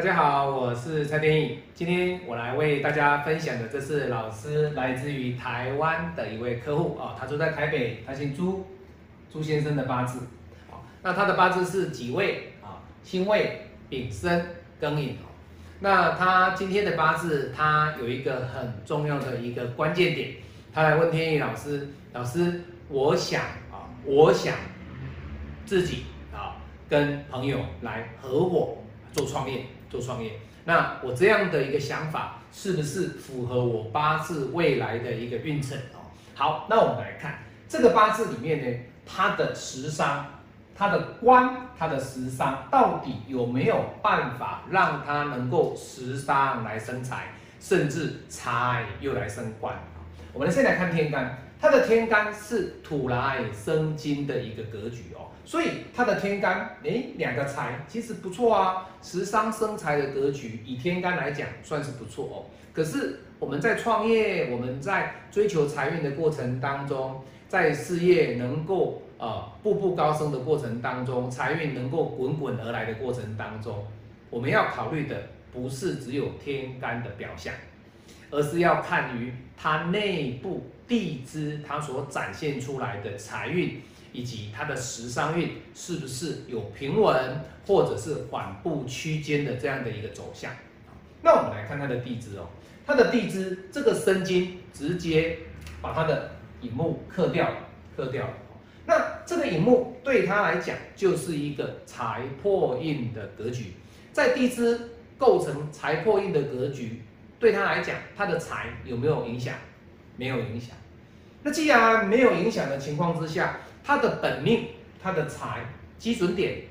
大家好，我是蔡天意。今天我来为大家分享的，这是老师来自于台湾的一位客户啊，他住在台北，他姓朱，朱先生的八字。好，那他的八字是己未啊，辛未、丙申、庚寅。那他今天的八字，他有一个很重要的一个关键点，他来问天意老师，老师，我想啊，我想自己啊，跟朋友来合伙做创业。做创业，那我这样的一个想法是不是符合我八字未来的一个运程哦？好，那我们来看这个八字里面呢，它的食伤、它的官、它的食伤到底有没有办法让它能够食伤来生财，甚至财又来生官？我们先来看天干，它的天干是土来生金的一个格局哦。所以他的天干，哎，两个财其实不错啊，食伤生财的格局，以天干来讲算是不错哦。可是我们在创业，我们在追求财运的过程当中，在事业能够呃步步高升的过程当中，财运能够滚滚而来的过程当中，我们要考虑的不是只有天干的表象，而是要看于它内部地支它所展现出来的财运。以及它的时商运是不是有平稳或者是缓步区间的这样的一个走向？那我们来看它的地支哦，它的地支这个申金直接把它的引木克掉，克掉。那这个引木对他来讲就是一个财破印的格局，在地支构成财破印的格局，对他来讲，他的财有没有影响？没有影响。那既然没有影响的情况之下，他的本命，他的财基准点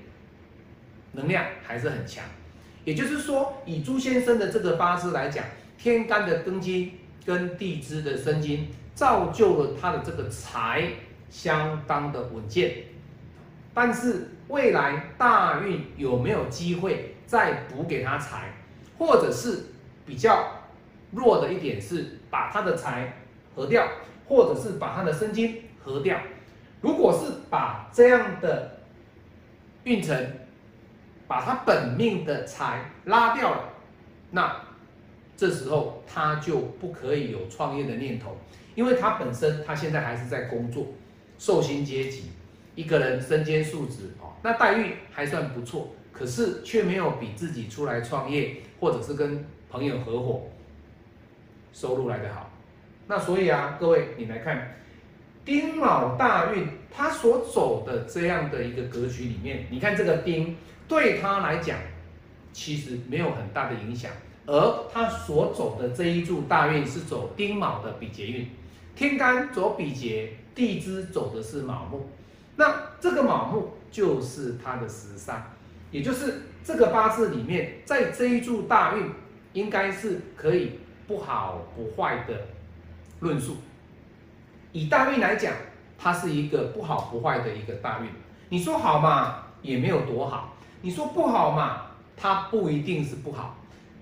能量还是很强，也就是说，以朱先生的这个八字来讲，天干的庚金跟地支的申金，造就了他的这个财相当的稳健。但是未来大运有没有机会再补给他财，或者是比较弱的一点是把他的财合掉，或者是把他的申金合掉。如果是把这样的运程，把他本命的财拉掉了，那这时候他就不可以有创业的念头，因为他本身他现在还是在工作，寿星阶级，一个人身兼数职哦，那待遇还算不错，可是却没有比自己出来创业或者是跟朋友合伙收入来得好。那所以啊，各位你来看。丁卯大运，他所走的这样的一个格局里面，你看这个丁对他来讲，其实没有很大的影响，而他所走的这一柱大运是走丁卯的比劫运，天干走比劫，地支走的是卯木，那这个卯木就是他的食伤，也就是这个八字里面，在这一柱大运应该是可以不好不坏的论述。以大运来讲，它是一个不好不坏的一个大运。你说好嘛，也没有多好；你说不好嘛，它不一定是不好。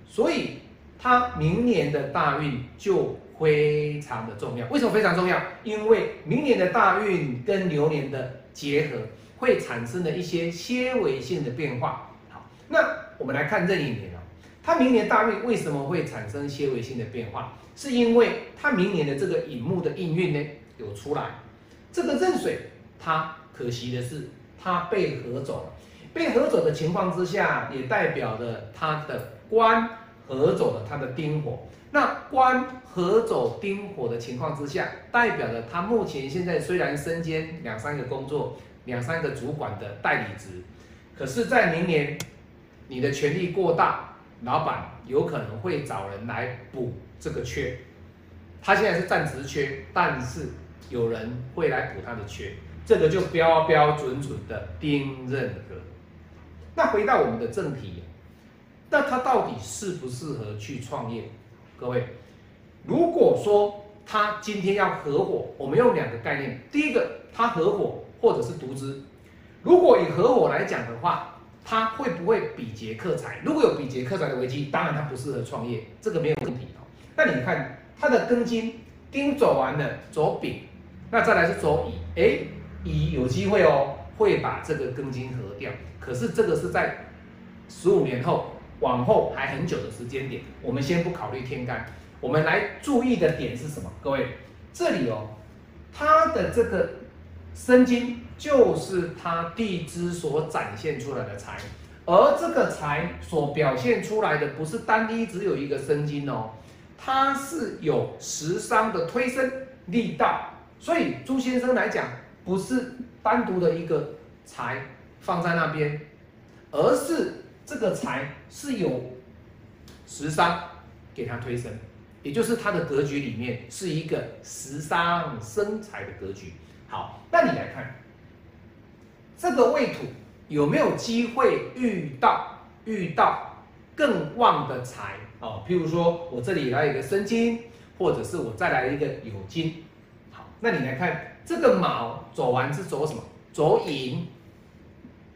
所以，它明年的大运就非常的重要。为什么非常重要？因为明年的大运跟牛年的结合，会产生的一些些微性的变化。好，那我们来看这一年啊，它明年大运为什么会产生些微性的变化？是因为它明年的这个引木的应运呢有出来，这个壬水它可惜的是它被合走了，被合走的情况之下，也代表了它的官合走了它的丁火。那官合走丁火的情况之下，代表了他目前现在虽然身兼两三个工作、两三个主管的代理职，可是，在明年你的权力过大，老板有可能会找人来补。这个缺，他现在是暂时缺，但是有人会来补他的缺，这个就标标准准的丁任格。那回到我们的正题，那他到底适不适合去创业？各位，如果说他今天要合伙，我们用两个概念，第一个，他合伙或者是独资。如果以合伙来讲的话，他会不会比劫克财？如果有比劫克财的危机，当然他不适合创业，这个没有问题哦。那你看它的庚金丁走完了，走丙，那再来是走乙，哎，乙有机会哦，会把这个庚金合掉。可是这个是在十五年后，往后还很久的时间点，我们先不考虑天干，我们来注意的点是什么？各位，这里哦，它的这个生金就是它地支所展现出来的财，而这个财所表现出来的不是单一只有一个生金哦，它是有食伤的推升力道，所以朱先生来讲，不是单独的一个财放在那边，而是。这个财是有食伤给他推升，也就是他的格局里面是一个食伤生财的格局。好，那你来看这个未土有没有机会遇到遇到更旺的财哦？譬如说我这里来一个生金，或者是我再来一个有金。好，那你来看这个卯走完是走什么？走寅，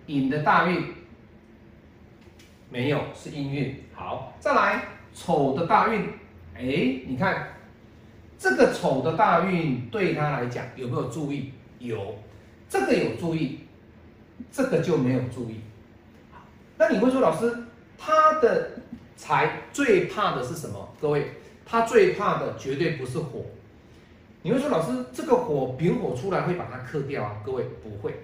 寅的大运。没有，是阴运。好，再来丑的大运。哎，你看这个丑的大运对他来讲有没有注意？有，这个有注意，这个就没有注意。那你会说，老师，他的财最怕的是什么？各位，他最怕的绝对不是火。你会说，老师，这个火丙火出来会把它克掉啊？各位，不会。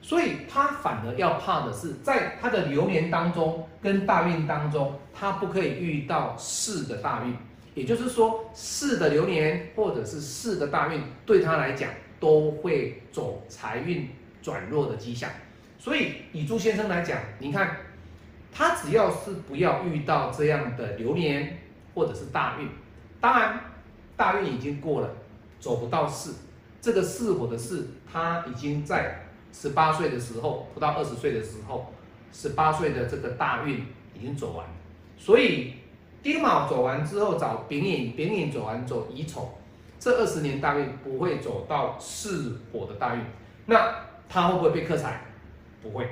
所以他反而要怕的是，在他的流年当中跟大运当中，他不可以遇到四的大运，也就是说，四的流年或者是四的大运，对他来讲都会走财运转弱的迹象。所以以朱先生来讲，你看他只要是不要遇到这样的流年或者是大运，当然大运已经过了，走不到四，这个四火的四，他已经在。十八岁的时候，不到二十岁的时候，十八岁的这个大运已经走完，所以丁卯走完之后找丙寅，丙寅走完走乙丑，这二十年大运不会走到巳火的大运，那他会不会被克财？不会，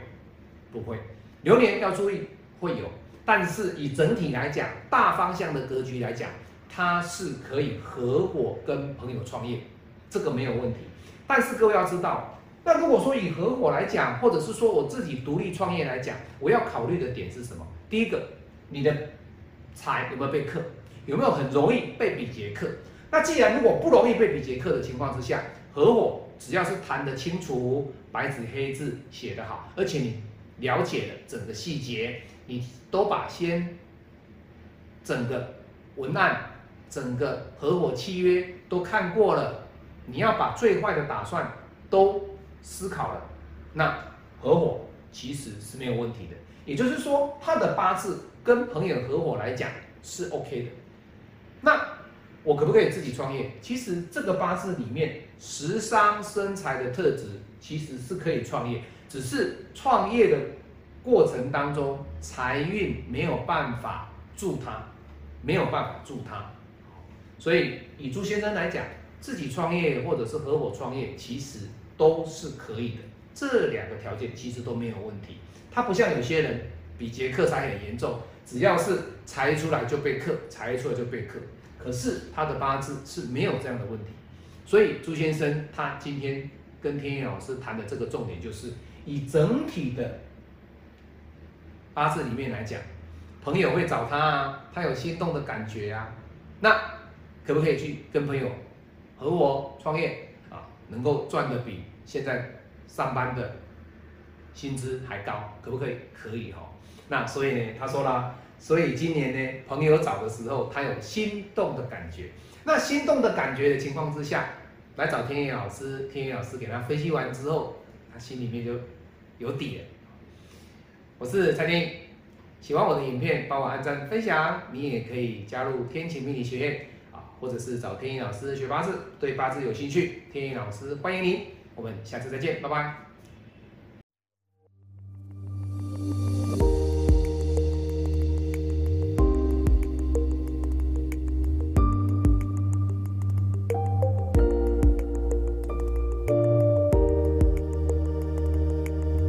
不会。流年要注意会有，但是以整体来讲，大方向的格局来讲，它是可以合伙跟朋友创业，这个没有问题。但是各位要知道。那如果说以合伙来讲，或者是说我自己独立创业来讲，我要考虑的点是什么？第一个，你的财有没有被克？有没有很容易被比劫克？那既然如果不容易被比劫克的情况之下，合伙只要是谈得清楚，白纸黑字写得好，而且你了解了整个细节，你都把先整个文案、整个合伙契约都看过了，你要把最坏的打算都。思考了，那合伙其实是没有问题的。也就是说，他的八字跟朋友合伙来讲是 OK 的。那我可不可以自己创业？其实这个八字里面食伤生财的特质其实是可以创业，只是创业的过程当中财运没有办法助他，没有办法助他。所以以朱先生来讲，自己创业或者是合伙创业，其实。都是可以的，这两个条件其实都没有问题。他不像有些人比劫克财很严重，只要是财出来就被克，财出来就被克。可是他的八字是没有这样的问题。所以朱先生他今天跟天野老师谈的这个重点就是，以整体的八字里面来讲，朋友会找他啊，他有心动的感觉啊，那可不可以去跟朋友合伙创业啊？能够赚的比现在上班的薪资还高，可不可以？可以哈。那所以呢，他说啦，所以今年呢，朋友找的时候，他有心动的感觉。那心动的感觉的情况之下，来找天野老师，天野老师给他分析完之后，他心里面就有底了。我是蔡天喜欢我的影片，帮我按赞分享。你也可以加入天晴命理学院啊。或者是找天意老师学八字，对八字有兴趣，天意老师欢迎您，我们下次再见，拜拜。